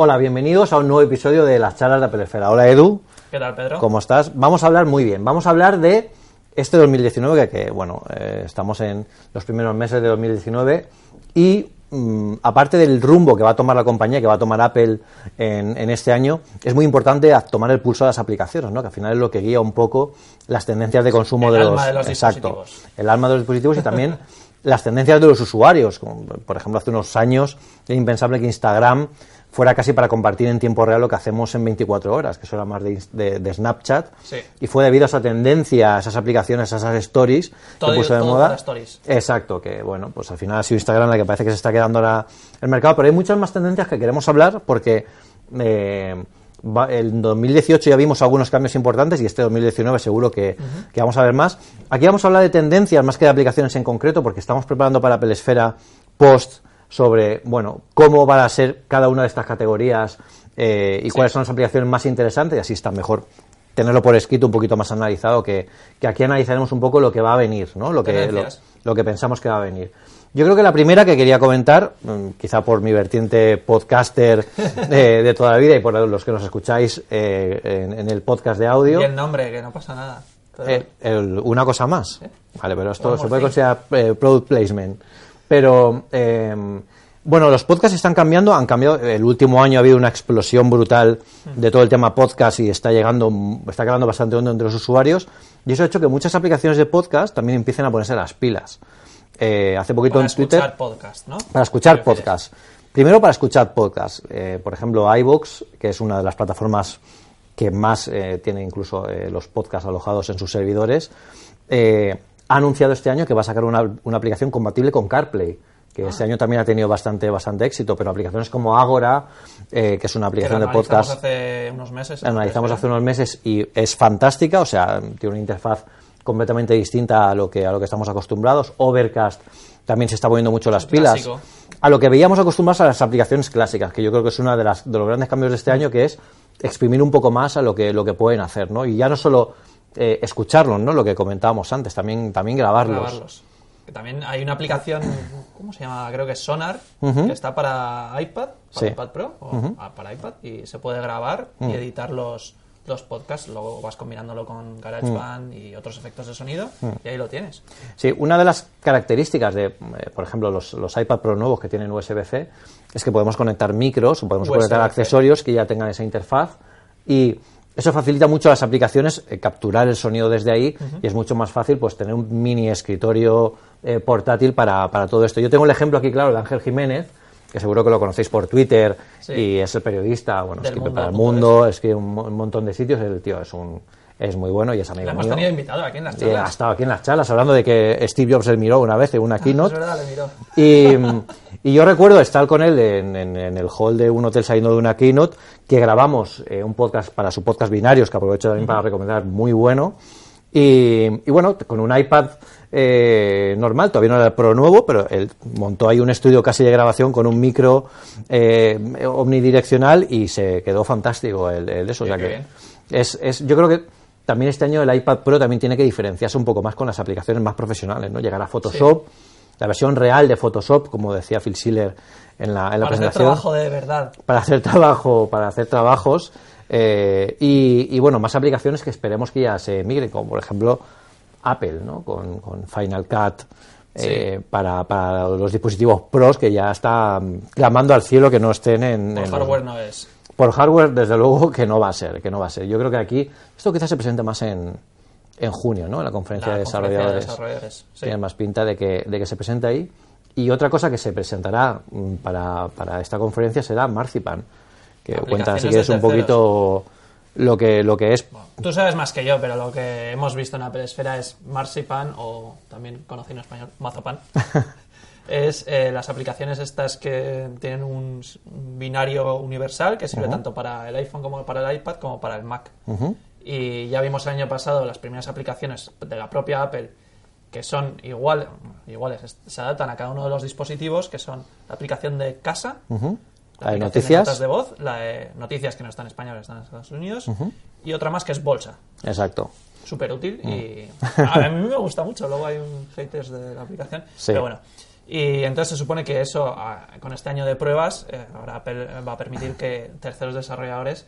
Hola, bienvenidos a un nuevo episodio de las charlas de Apple Esfera. Hola Edu, ¿Qué tal, Pedro? ¿cómo estás? Vamos a hablar muy bien, vamos a hablar de este 2019, que, que, bueno, eh, estamos en los primeros meses de 2019 y mm, aparte del rumbo que va a tomar la compañía, que va a tomar Apple en, en este año, es muy importante tomar el pulso a las aplicaciones, ¿no? que al final es lo que guía un poco las tendencias de consumo El de, alma los, de los exacto, dispositivos. el alma de los dispositivos y también las tendencias de los usuarios. Como, por ejemplo, hace unos años era impensable que Instagram fuera casi para compartir en tiempo real lo que hacemos en 24 horas, que eso era más de, de- de Snapchat. Sí. Y fue debido a esa tendencia, a esas aplicaciones, a esas stories Todo- que puso de moda. stories. Exacto, que bueno, pues al final ha sido Instagram la que parece que se está quedando ahora el mercado, pero hay muchas más tendencias que queremos hablar porque eh, en 2018 ya vimos algunos cambios importantes y este 2019 seguro que, que vamos a ver más. Aquí vamos a hablar de tendencias más que de aplicaciones en concreto porque estamos preparando para Apple Esfera post sobre, bueno, cómo van a ser cada una de estas categorías eh, y cuáles son las aplicaciones más interesantes y así está mejor tenerlo por escrito un poquito más analizado que, que aquí analizaremos un poco lo que va a venir, ¿no? Lo que, lo, lo que pensamos que va a venir. Yo creo que la primera que quería comentar, mm, quizá por mi vertiente podcaster eh, de toda la vida y por los que nos escucháis eh, en, en el podcast de audio, Y el nombre, que no pasa nada. Pero- eh, el- una cosa más. Vale, pero esto se puede considerar eh, product placement. Pero, eh, bueno, los podcasts están cambiando, han cambiado. El último año ha habido una explosión brutal de todo el tema podcast y está llegando, está quedando bastante hondo entre los usuarios. Y eso ha hecho que muchas aplicaciones de podcast también empiecen a ponerse las pilas. Eh, hace poquito para en Twitter. escuchar podcast, ¿no? Para escuchar podcast. Primero para escuchar podcast. Eh, por ejemplo, iVoox, que es una de las plataformas que más eh, tiene incluso eh, los podcasts alojados en sus servidores, ha anunciado este año que va a sacar una, una aplicación compatible con CarPlay, que Ah. este año también ha tenido bastante, bastante éxito, pero aplicaciones como Agora, eh, que es una aplicación de podcast hace unos meses. la analizamos hace unos meses y es fantástica, o sea, tiene una interfaz completamente distinta a lo que a lo que estamos acostumbrados. Overcast también se está poniendo mucho las pilas. A lo que veíamos acostumbrados a las aplicaciones clásicas, que yo creo que es una de las de los grandes cambios de este año que es exprimir un poco más a lo que lo que pueden hacer, ¿no? Y ya no solo eh, escucharlos, ¿no? Lo que comentábamos antes, también también grabarlos. grabarlos. Que también hay una aplicación, ¿cómo se llama? Creo que es Sonar, que está para iPad, para Sí. iPad Pro, o ah, para iPad, y se puede grabar Mm. y editar los, los podcasts, luego vas combinándolo con GarageBand y otros efectos de sonido, Mm. y ahí lo tienes. Sí, una de las características de, eh, por ejemplo, los, los iPad Pro nuevos que tienen USB-C es que podemos conectar micros o podemos conectar accesorios que ya tengan esa interfaz y eso facilita mucho a las aplicaciones eh, capturar el sonido desde ahí y es mucho más fácil pues tener un mini escritorio eh, portátil para, para todo esto. Yo tengo el ejemplo aquí, claro, de Ángel Jiménez, que seguro que lo conocéis por Twitter Sí. y es el periodista, bueno, Del escribe mundo, para el mundo, escribe un, un montón de sitios, el tío es un es muy bueno y es amigo mío. tenido invitado aquí en las Eh, charlas. ha estado aquí en las charlas hablando de que Steve Jobs le miró una vez en una Es keynote. verdad, le miró. Y, y yo recuerdo estar con él en, en- en el hall de un hotel saliendo de una keynote que grabamos eh, un podcast para su podcast Binarios, que aprovecho también para recomendar, muy bueno. Y, y bueno, con un iPad eh, normal, todavía no era el Pro nuevo, pero él montó ahí un estudio casi de grabación con un micro eh, omnidireccional y se quedó fantástico el, el eso. o sea Qué que bien. es, es, yo creo que también este año el iPad Pro también tiene que diferenciarse un poco más con las aplicaciones más profesionales, ¿no? Llegar a Photoshop, la versión real de Photoshop, como decía Phil Schiller en la, en la Para hacer presentación, trabajo de verdad. para hacer trabajo, para hacer trabajos eh, y, y, bueno, más aplicaciones que esperemos que ya se migren, como por ejemplo Apple, ¿no? Con, con Final Cut. eh, para, para los dispositivos pros que ya está clamando al cielo que no estén en, en hardware no es. Por hardware, desde luego que no va a ser, que no va a ser. Yo creo que aquí, esto quizás se presente más en, en junio, ¿no? En la conferencia La de conferencia de desarrolladores. desarrolladores, sí. Tiene más pinta de que, de que se presente ahí. Y otra cosa que se presentará mm, para, para esta conferencia será Marzipan, que cuenta, si quieres, un poquito lo que, lo que es. Tú sabes más que yo, pero lo que hemos visto en Apple Esfera es Marzipan, o también conocido en español, Mazapan. es eh, las aplicaciones estas que tienen un, binario universal que sirve tanto para el iPhone como para el iPad como para el Mac. Y ya vimos el año pasado las primeras aplicaciones de la propia Apple que son igual, iguales, es- se adaptan a cada uno de los dispositivos, que son la aplicación de casa, La de noticias. notas de voz, la de noticias que no están en español, están en Estados Unidos, y otra más que es bolsa. Exacto. Súper útil Mm. y a mí me gusta mucho. Luego hay un haters de la aplicación. Sí. Pero bueno. Y entonces se supone que eso, a- con este año de pruebas, eh, ahora va a permitir que terceros desarrolladores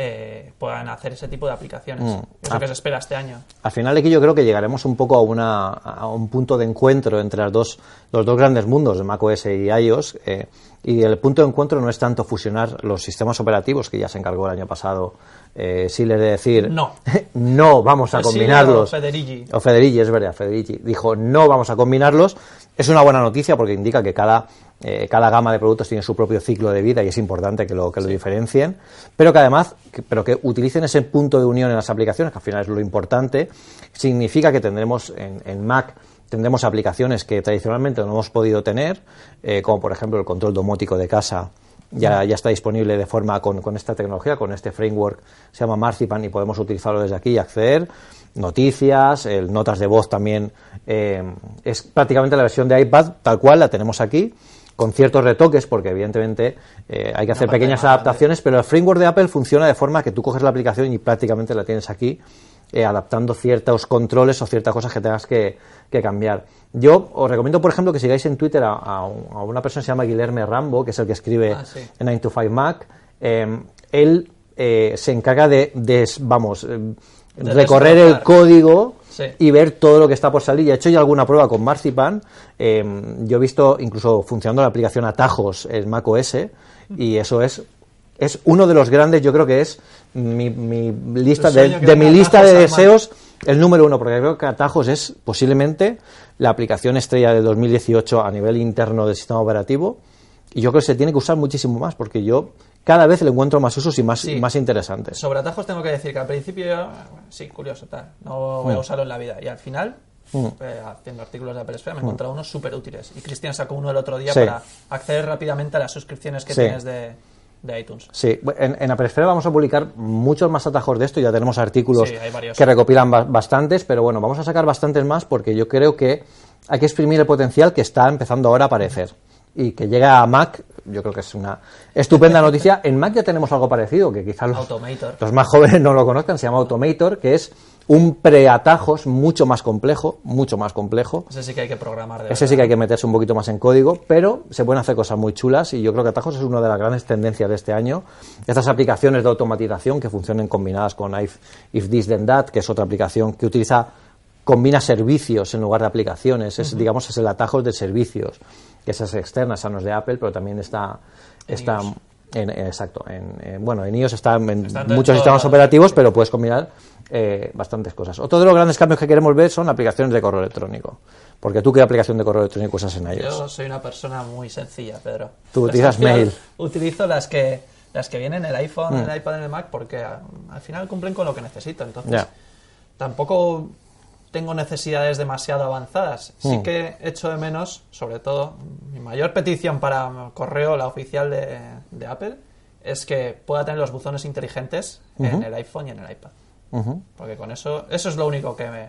eh, puedan hacer ese tipo de aplicaciones. Mm. Es lo Ah. que se espera este año. Al final aquí yo creo que llegaremos un poco a, una, a un punto de encuentro entre las dos, los dos grandes mundos de macOS y iOS. eh, y el punto de encuentro no es tanto fusionar los sistemas operativos, que ya se encargó el año pasado eh, Siller de decir No. no vamos a Pues sí, combinarlos. o Federici. O Federici, es verdad, Federici. Dijo no vamos a combinarlos. Es una buena noticia porque indica que cada, eh, cada gama de productos tiene su propio ciclo de vida y es importante que lo, que lo diferencien. Pero que además, que- pero que utilicen ese punto de unión en las aplicaciones, que al final es lo importante, significa que tendremos en, en Mac tendremos aplicaciones que tradicionalmente no hemos podido tener, eh, como por ejemplo el control domótico de casa. Ya, ya está disponible de forma con, con esta tecnología, con este framework, se llama Marzipan y podemos utilizarlo desde aquí y acceder. Noticias, el notas de voz también eh, es prácticamente la versión de iPad tal cual la tenemos aquí, con ciertos retoques, porque evidentemente eh, hay que hacer pequeñas adaptaciones, pero el framework de Apple funciona de forma que tú coges la aplicación y prácticamente la tienes aquí, eh, adaptando ciertos controles o ciertas cosas que tengas que, que cambiar. Yo os recomiendo, por ejemplo, que sigáis en Twitter a, a un- a una persona que se llama Guilherme Rambo, que es el que escribe Ah, sí. en 9 to 5 Mac. Eh, él eh, se encarga de, de, vamos, eh, recorrer el código Sí. y ver todo lo que está por salir. Y he hecho ya alguna prueba con Marzipan. Eh, yo he visto incluso funcionando la aplicación Atajos en Mac OS y eso es es uno de los grandes, yo creo que es mi, mi lista de, mi lista de deseos, el número uno, porque creo que Atajos es posiblemente la aplicación estrella de 2018 a nivel interno del sistema operativo y yo creo que se tiene que usar muchísimo más porque yo cada vez le encuentro más usos y más, Sí. más interesantes. Sobre atajos tengo que decir que al principio, sí, curioso, tal, no Mm. voy a usarlo en la vida. Y al final, eh, haciendo artículos de Apple Esfera, me he encontrado unos súper útiles. Y Cristian sacó uno el otro día Mm. Sí. para acceder rápidamente a las suscripciones que Sí. tienes de, de iTunes. Sí, en, en vamos a publicar muchos más atajos de esto, ya tenemos artículos Sí, que recopilan ba- bastantes, pero bueno, vamos a sacar bastantes más porque yo creo que hay que exprimir el potencial que está empezando ahora a aparecer. Y que llega a Mac, yo creo que es una estupenda noticia. En Mac ya tenemos algo parecido, que quizás los, Automator. los más jóvenes no lo conozcan, se llama Automator, que es un preatajos mucho más complejo, mucho más complejo. Ese sí que hay que programar de Ese sí que hay que meterse un poquito más en código, pero se pueden hacer cosas muy chulas y yo creo que Atajos es una de las grandes tendencias de este año. Estas aplicaciones de automatización que funcionen combinadas con If, If This Then That, que es otra aplicación que utiliza, combina servicios en lugar de aplicaciones, es, digamos, es el Atajos de servicios, que esa es externa, esa no es de Apple, pero también está, está en, en- exacto, en, en- bueno, en iOS está en Está en muchos sistemas operativos, pero puedes combinar eh, bastantes cosas. Otro de los grandes cambios que queremos ver son aplicaciones de correo electrónico. Porque tú, ¿qué aplicación de correo electrónico usas en iOS? Yo soy una persona muy sencilla, Pedro. Tú utilizas mail. Utilizo las que las que vienen en el iPhone, Mm. en el iPad, en el Mac, porque a- al final cumplen con lo que necesito. Entonces, tampoco tengo necesidades demasiado avanzadas. Sí Mm. que echo de menos, sobre todo, mi mayor petición para correo, la oficial de, de Apple, es que pueda tener los buzones inteligentes en el iPhone y en el iPad. Porque con eso, eso es lo único que, me,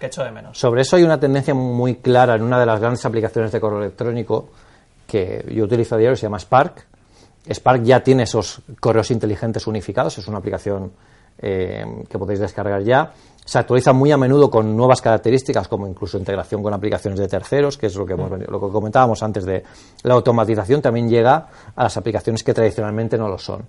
que echo de menos. Sobre eso hay una tendencia muy clara en una de las grandes aplicaciones de correo electrónico que yo utilizo a diario, se llama Spark. Spark ya tiene esos correos inteligentes unificados, es una aplicación eh, que podéis descargar ya. Se actualiza muy a menudo con nuevas características, como incluso integración con aplicaciones de terceros, que es lo que, hemos venido- lo que comentábamos antes de la automatización, también llega a las aplicaciones que tradicionalmente no lo son.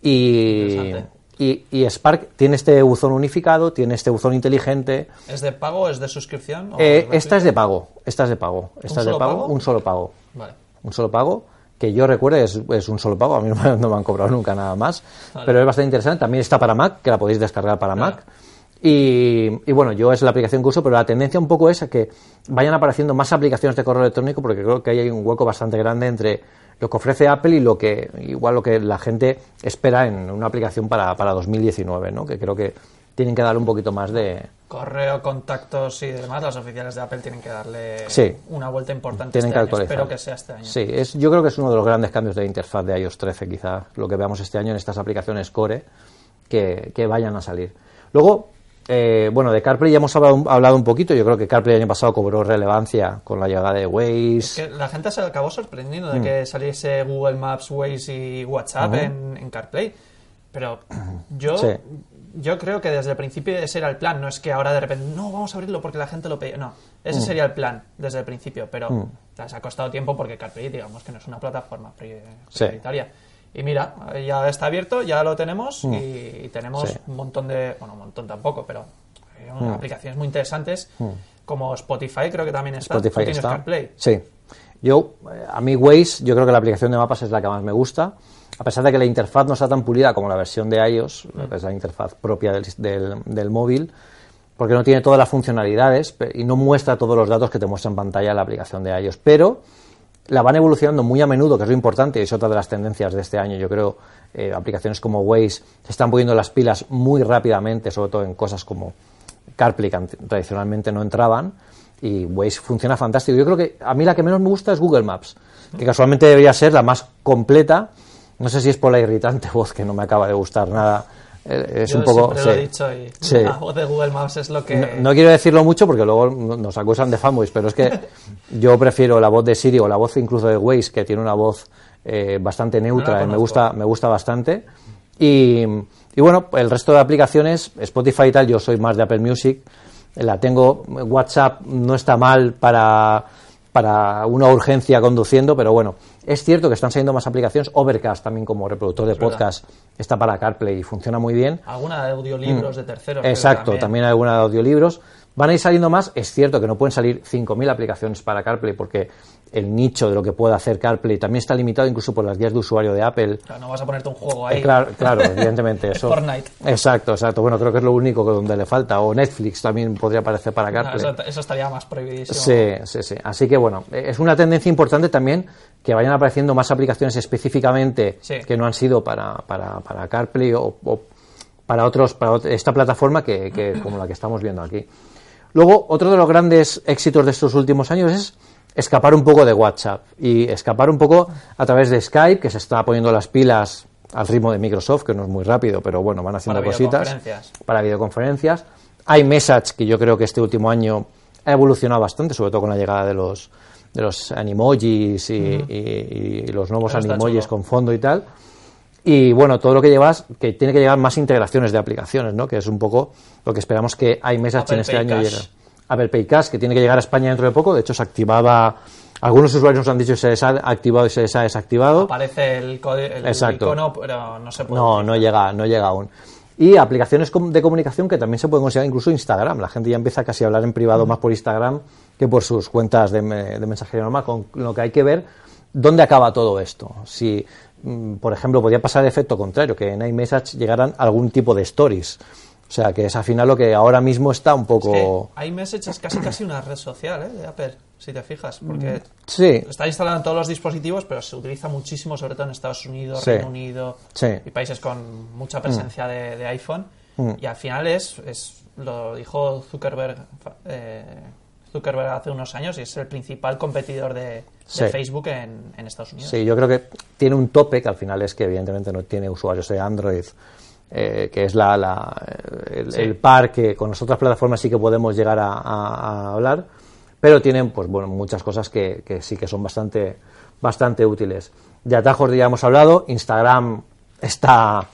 Y, Interesante. y, y Spark tiene este buzón unificado, tiene este buzón inteligente, ¿Es de pago? ¿Es de suscripción? o eh, esta es de pago. Esta es de pago. Esta es de pago, pago? Un solo pago. Vale. Un solo pago. Que yo recuerde es, es un solo pago. A mí no me, no me han cobrado nunca nada más. Vale. Pero es bastante interesante. También está para Mac, que la podéis descargar para Claro. Mac. Y, y bueno, yo es la aplicación que uso, pero la tendencia un poco es a que vayan apareciendo más aplicaciones de correo electrónico, porque creo que ahí hay un hueco bastante grande entre lo que ofrece Apple y lo que, igual lo que la gente espera en una aplicación para, para 2019, ¿no? Que creo que tienen que darle un poquito más de, Correo, contactos y demás, las oficiales de Apple tienen que darle Sí. una vuelta importante tienen este que año. actualizar. Espero que sea este año. Sí, es, yo creo que es uno de los grandes cambios de interfaz de iOS 13, quizá lo que veamos este año en estas aplicaciones Core que, que vayan a salir. Luego, eh, bueno, de CarPlay ya hemos hablado, hablado un poquito. Yo creo que CarPlay el año pasado cobró relevancia con la llegada de Waze. Que la gente se acabó sorprendiendo Mm. de que saliese Google Maps, Waze y WhatsApp en, en CarPlay. Pero yo Sí. yo creo que desde el principio ese era el plan. No es que ahora de repente, no, vamos a abrirlo porque la gente lo pide. No, ese sería el plan desde el principio. Pero les ha costado tiempo porque CarPlay, digamos que no es una plataforma pri- Sí. Y mira, ya está abierto, ya lo tenemos y, y tenemos Sí. un montón de. Bueno, un montón tampoco, pero eh, aplicaciones muy interesantes como Spotify, creo que también está. Spotify está. CarPlay. Sí. Yo, eh, a mí Waze, yo creo que la aplicación de mapas es la que más me gusta. A pesar de que la interfaz no está tan pulida como la versión de iOS, que es la interfaz propia del, del- del móvil, porque no tiene todas las funcionalidades y no muestra todos los datos que te muestra en pantalla la aplicación de iOS. Pero la van evolucionando muy a menudo, que es lo importante, es otra de las tendencias de este año. Yo creo eh, aplicaciones como Waze se están poniendo las pilas muy rápidamente, sobre todo en cosas como CarPlay, que tradicionalmente no entraban, y Waze funciona fantástico. Yo creo que a mí la que menos me gusta es Google Maps, que casualmente debería ser la más completa. No sé si es por la irritante voz que no me acaba de gustar nada. Eh, Es Yo un poco. lo he dicho y Sí. la voz de Google Maps es lo que... No, no quiero decirlo mucho porque luego nos acusan de fanboys, pero es que yo prefiero la voz de Siri o la voz incluso de Waze, que tiene una voz eh, bastante neutra, y me conozco. gusta, me gusta bastante. Y, y bueno, el resto de aplicaciones, Spotify y tal, yo soy más de Apple Music, la tengo, WhatsApp no está mal para, para una urgencia conduciendo, pero bueno, es cierto que están saliendo más aplicaciones, Overcast también como reproductor de verdad. podcast está para CarPlay y funciona muy bien. Alguna de audiolibros de terceros. Mm. Exacto, también hay alguna de audiolibros. Van a ir saliendo más. Es cierto que no pueden salir 5.000 aplicaciones para CarPlay porque el nicho de lo que puede hacer CarPlay también está limitado incluso por las guías de usuario de Apple. Claro, no vas a ponerte un juego Eh, ahí. claro, claro, evidentemente eso. Fortnite. Exacto, exacto. Bueno, creo que es lo único que donde le falta. O Netflix también podría aparecer para No, CarPlay. eso, eso estaría más prohibidísimo. Sí, sí, sí. Así que bueno, eh, es una tendencia importante también que vayan apareciendo más aplicaciones específicamente Sí. que no han sido para, para, para CarPlay o, o para otros para esta plataforma que, que como la que estamos viendo aquí. Luego, otro de los grandes éxitos de estos últimos años es escapar un poco de WhatsApp y escapar un poco a través de Skype, que se está poniendo las pilas al ritmo de Microsoft, que no es muy rápido, pero bueno, van haciendo Para cositas videoconferencias. para videoconferencias. Hay Message, que yo creo que este último año ha evolucionado bastante, sobre todo con la llegada de los, de los animojis y, y- y los nuevos está animojis con fondo y tal. Y bueno, todo lo que llevas, que tiene que llevar más integraciones de aplicaciones, ¿no? Que es un poco lo que esperamos que iMessage en este Pay año llegue. Apple Pay Cash, que tiene que llegar a España dentro de poco. De hecho, se activaba. Algunos usuarios nos han dicho que se les ha activado y se les ha desactivado. Aparece el, el Exacto. icono, pero no se puede. No, no llega, no llega aún. Y aplicaciones de comunicación que también se pueden considerar incluso Instagram. La gente ya empieza casi a hablar en privado más por Instagram que por sus cuentas de, de mensajería normal, con lo que hay que ver dónde acaba todo esto. Si, mm, por ejemplo, podría pasar el efecto contrario, que en iMessage llegaran algún tipo de stories. O sea, que es al final lo que ahora mismo está un poco... Que iMessage es casi casi una red social ¿eh? de Apple, si te fijas, porque Sí, está instalado en todos los dispositivos, pero se utiliza muchísimo, sobre todo en Estados Unidos, Sí. Reino Unido Sí. y países con mucha presencia de, de iPhone. Mm. Y al final es, es lo dijo Zuckerberg, eh, Zuckerberg hace unos años y es el principal competidor de, de Sí. Facebook en, en Estados Unidos. Sí, yo creo que tiene un tope que al final es que evidentemente no tiene usuarios de Android, eh, que es la, la- el, Sí. el par que con las otras plataformas sí que podemos llegar a, a- a hablar, pero tienen pues bueno muchas cosas que, que sí que son bastante bastante útiles. De atajos ya hemos hablado, Instagram está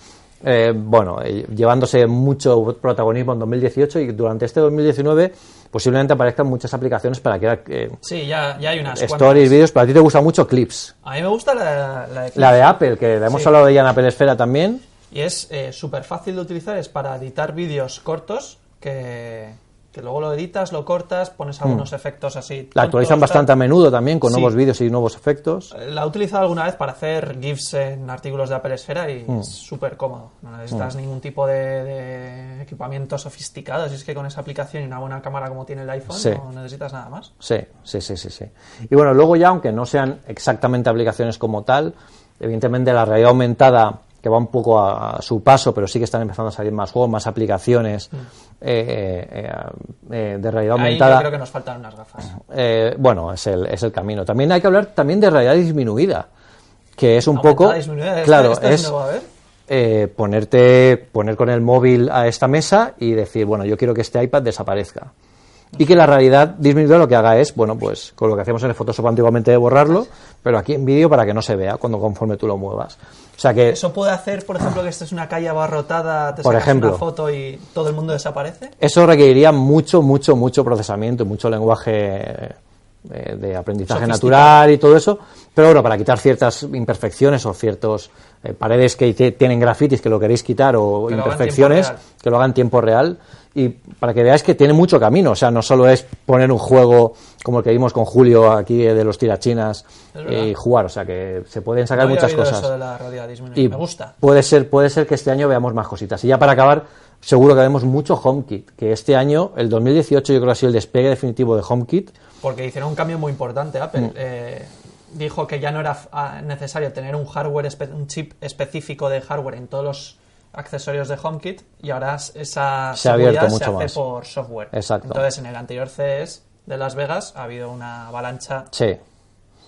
eh, bueno eh, llevándose mucho protagonismo en 2018 y durante este 2019 posiblemente aparezcan muchas aplicaciones para que eh, Sí, ya, ya hay unas stories, vídeos, pero a ti te gusta mucho Clips. A mí me gusta la, la de La de Apple, que la hemos Sí. hablado de ella en Apple Esfera también. Y es súper fácil de utilizar, es para editar vídeos cortos que, que luego lo editas, lo cortas, pones algunos efectos así. La actualizan bastante a menudo también, con Sí. nuevos vídeos y nuevos efectos. tal. La he utilizado alguna vez para hacer GIFs en artículos de Apple Esfera y Mm. es súper cómodo. No necesitas ningún tipo de, de equipamiento sofisticado. Si es que con esa aplicación y una buena cámara como tiene el iPhone, Sí. no necesitas nada más. Sí, sí, sí, sí, sí. Y bueno, luego ya, aunque no sean exactamente aplicaciones como tal, evidentemente la realidad aumentada, que va un poco a, a su paso, pero sí que están empezando a salir más juegos, más aplicaciones eh, eh, eh, de realidad Mm. Ahí yo aumentada. creo que nos faltan unas gafas. Eh, bueno, es el, es el camino. También hay que hablar también de realidad disminuida, que es un Aumentada, poco... disminuida, ¿esta- Claro, es ver? eh, ponerte, poner con el móvil a esta mesa y decir, bueno, yo quiero que este iPad desaparezca. Y que la realidad disminuida lo que haga es, bueno, pues con lo que hacemos en el Photoshop antiguamente de borrarlo, pero aquí en vídeo para que no se vea cuando conforme tú lo muevas. O sea que ¿Eso puede hacer, por ejemplo, que esta es una calle abarrotada, te Por sacas ejemplo. una foto y todo el mundo desaparece? eso requeriría mucho, mucho, mucho procesamiento y mucho lenguaje eh, de aprendizaje natural y todo eso, pero bueno, para quitar ciertas imperfecciones o ciertos eh, paredes que tienen grafitis que lo queréis quitar o Que imperfecciones, que lo hagan en tiempo real y para que veáis que tiene mucho camino, o sea, no solo es poner un juego como el que vimos con Julio aquí eh, de los tirachinas y jugar, o sea, que se pueden sacar No muchas cosas. eso de la. Y Me gusta. Puede ser, puede ser que este año veamos más cositas. Y ya para acabar, seguro que vemos mucho HomeKit, que este año, el 2018, yo creo que ha sido el despegue definitivo de HomeKit. Porque hicieron un cambio muy importante. Apple Mm. Eh, dijo que ya no era ah, necesario tener un hardware, un chip específico de hardware en todos los accesorios de HomeKit y ahora es- esa Se ha abierto se mucho hace más. por software. Exacto. Entonces, en el anterior CES de Las Vegas ha habido una avalancha Sí.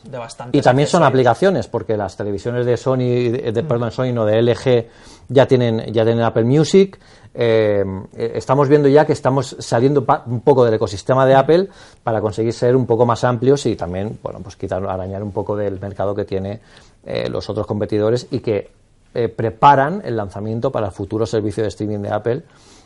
de bastante. Y también son aplicaciones, porque las televisiones de Sony, de, de- perdón, Sony no, de LG ya tienen, ya tienen Apple Music. Eh, eh, estamos viendo ya que estamos saliendo un poco del ecosistema de Apple para conseguir ser un poco más amplios y también, bueno, pues quitar, arañar un poco del mercado que tiene eh, los otros competidores y que eh, preparan el lanzamiento para el futuro servicio de streaming de Apple,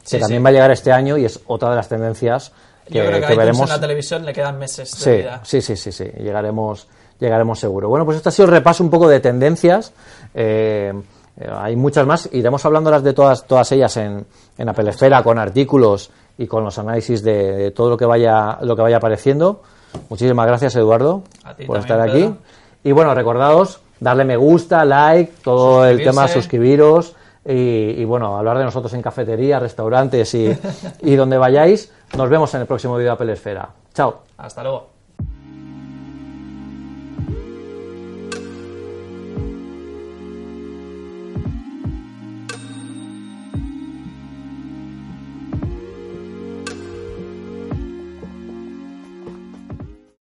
que también sí. va a llegar este año y es otra de las tendencias que, Yo creo que, que veremos. en la televisión le quedan meses de Sí, vida. sí, sí, sí, sí, llegaremos, llegaremos seguro. Bueno, pues este ha sido el repaso un poco de tendencias. Eh, eh, hay muchas más, iremos hablándolas de todas, todas ellas en, en Apple Esfera, con artículos y con los análisis de, de todo lo que vaya, lo que vaya apareciendo. Muchísimas gracias, Eduardo, A ti por también, estar aquí. Pedro. Y bueno, recordaos, darle me gusta, like, todo el tema, suscribiros y, y, bueno, hablar de nosotros en cafeterías, restaurantes y, y donde vayáis. Nos vemos en el próximo vídeo de Apple Esfera. Chao. Hasta luego.